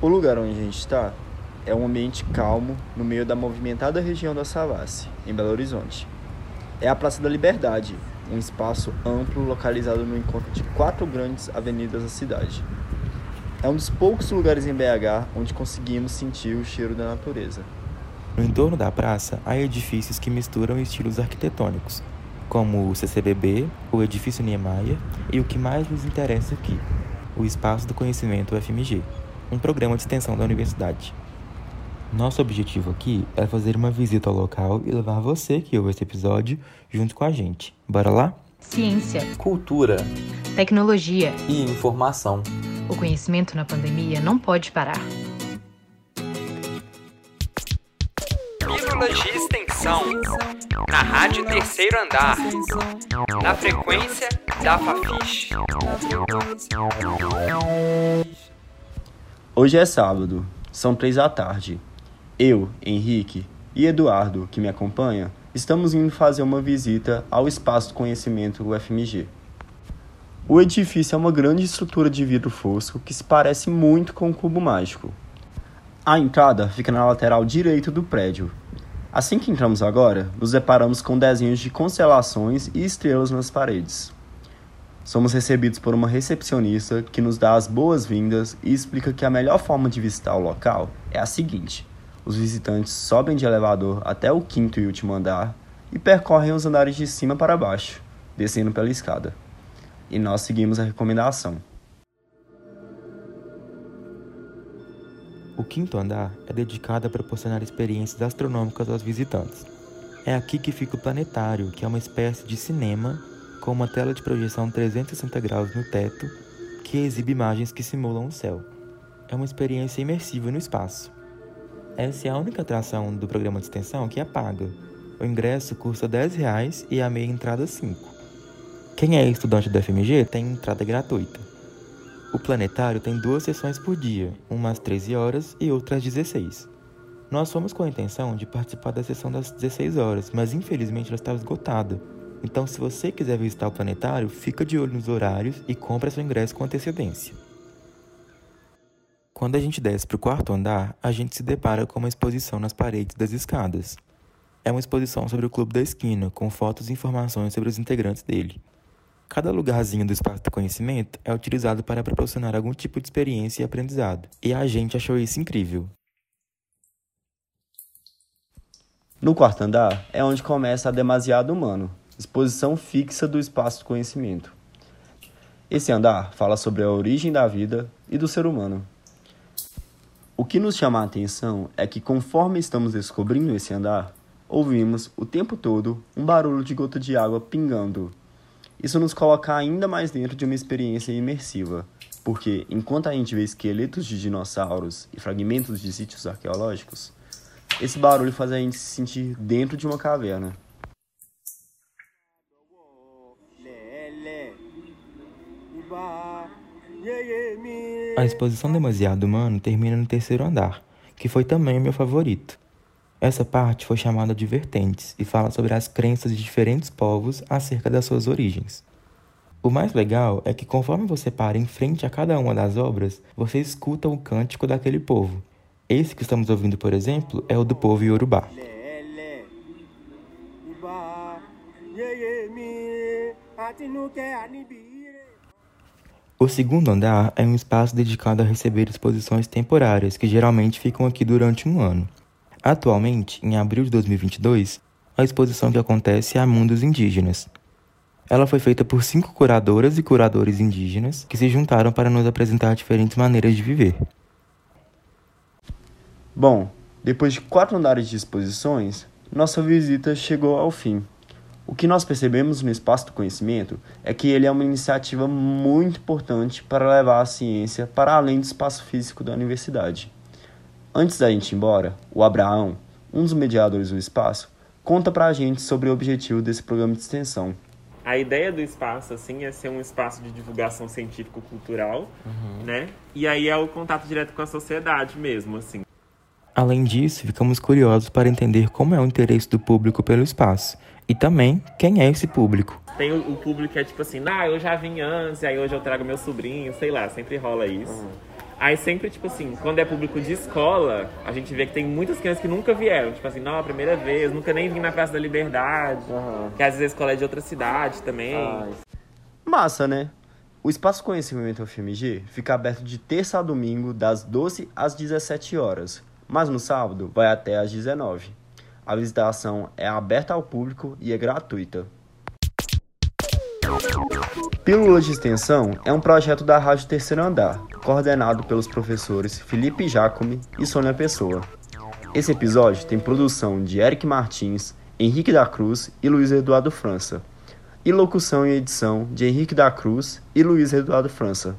O lugar onde a gente está é um ambiente calmo no meio da movimentada região da Savassi, em Belo Horizonte. É a Praça da Liberdade, um espaço amplo localizado no encontro de quatro grandes avenidas da cidade. É um dos poucos lugares em BH onde conseguimos sentir o cheiro da natureza. No entorno da praça há edifícios que misturam estilos arquitetônicos, como o CCBB, o Edifício Niemeyer e o que mais nos interessa aqui, o Espaço do Conhecimento UFMG, um programa de extensão da universidade. Nosso objetivo aqui é fazer uma visita ao local e levar você que ouve esse episódio junto com a gente. Bora lá? Ciência, cultura tecnologia e informação. O conhecimento na pandemia não pode parar. Pílulas de extensão. Na Rádio Terceiro Andar. Na frequência da Fafiche. Hoje é sábado, são três da tarde. Eu, Henrique e Eduardo, que me acompanha, estamos indo fazer uma visita ao Espaço do Conhecimento UFMG. O edifício é uma grande estrutura de vidro fosco que se parece muito com o cubo mágico. A entrada fica na lateral direita do prédio. Assim que entramos agora, nos deparamos com desenhos de constelações e estrelas nas paredes. Somos recebidos por uma recepcionista que nos dá as boas-vindas e explica que a melhor forma de visitar o local é a seguinte: os visitantes sobem de elevador até o quinto e último andar e percorrem os andares de cima para baixo, descendo pela escada. E nós seguimos a recomendação. O quinto andar é dedicado a proporcionar experiências astronômicas aos visitantes. É aqui que fica o planetário, que é uma espécie de cinema com uma tela de projeção 360 graus no teto que exibe imagens que simulam o céu. É uma experiência imersiva no espaço. Essa é a única atração do programa de extensão que é paga. O ingresso custa 10 reais e a meia entrada R$ 5. Quem é estudante do FMG tem entrada gratuita. O planetário tem duas sessões por dia, uma às 13 horas e outra às 16. Nós fomos com a intenção de participar da sessão das 16 horas, mas infelizmente ela estava esgotada. Então, se você quiser visitar o planetário, fica de olho nos horários e compre seu ingresso com antecedência. Quando a gente desce para o quarto andar, a gente se depara com uma exposição nas paredes das escadas. É uma exposição sobre o Clube da Esquina, com fotos e informações sobre os integrantes dele. Cada lugarzinho do espaço do conhecimento é utilizado para proporcionar algum tipo de experiência e aprendizado, e a gente achou isso incrível. No quarto andar é onde começa a Demasiado Humano, exposição fixa do espaço do conhecimento. Esse andar fala sobre a origem da vida e do ser humano. O que nos chama a atenção é que, conforme estamos descobrindo esse andar, ouvimos o tempo todo um barulho de gota de água pingando. Isso nos coloca ainda mais dentro de uma experiência imersiva, porque enquanto a gente vê esqueletos de dinossauros e fragmentos de sítios arqueológicos, esse barulho faz a gente se sentir dentro de uma caverna. A exposição Demasiado Humano termina no terceiro andar, que foi também o meu favorito. Essa parte foi chamada de Vertentes e fala sobre as crenças de diferentes povos acerca das suas origens. O mais legal é que conforme você para em frente a cada uma das obras, você escuta o cântico daquele povo. Esse que estamos ouvindo, por exemplo, é o do povo Yorubá. O segundo andar é um espaço dedicado a receber exposições temporárias que geralmente ficam aqui durante um ano. Atualmente, em abril de 2022, a exposição que acontece é a Mundos Indígenas. Ela foi feita por cinco curadoras e curadores indígenas que se juntaram para nos apresentar diferentes maneiras de viver. Bom, depois de quatro andares de exposições, nossa visita chegou ao fim. O que nós percebemos no Espaço do Conhecimento é que ele é uma iniciativa muito importante para levar a ciência para além do espaço físico da universidade. Antes da gente ir embora, o Abraão, um dos mediadores do espaço, conta para a gente sobre o objetivo desse programa de extensão. A ideia do espaço, assim, é ser um espaço de divulgação científico-cultural, uhum. né? E aí é o contato direto com a sociedade mesmo, assim. Além disso, ficamos curiosos para entender como é o interesse do público pelo espaço e também quem é esse público. Tem o, o público que é tipo assim, ah, eu já vim antes, aí hoje eu trago meu sobrinho, sei lá, sempre rola isso. Uhum. Aí sempre, tipo assim, quando é público de escola, a gente vê que tem muitas crianças que nunca vieram. Tipo assim, não, a primeira vez, nunca nem vim na Praça da Liberdade. Aham. Que às vezes a escola é de outra cidade também. Massa, né? O Espaço Conhecimento UFMG fica aberto de terça a domingo, das 12 às 17 horas, mas no sábado vai até às 19. A visitação é aberta ao público e é gratuita. Pílulas de Extensão é um projeto da Rádio Terceiro Andar, coordenado pelos professores Felipe Jacome e Sônia Pessoa. Esse episódio tem produção de Eric Martins, Henrique da Cruz e Luiz Eduardo França, e locução e edição de Henrique da Cruz e Luiz Eduardo França.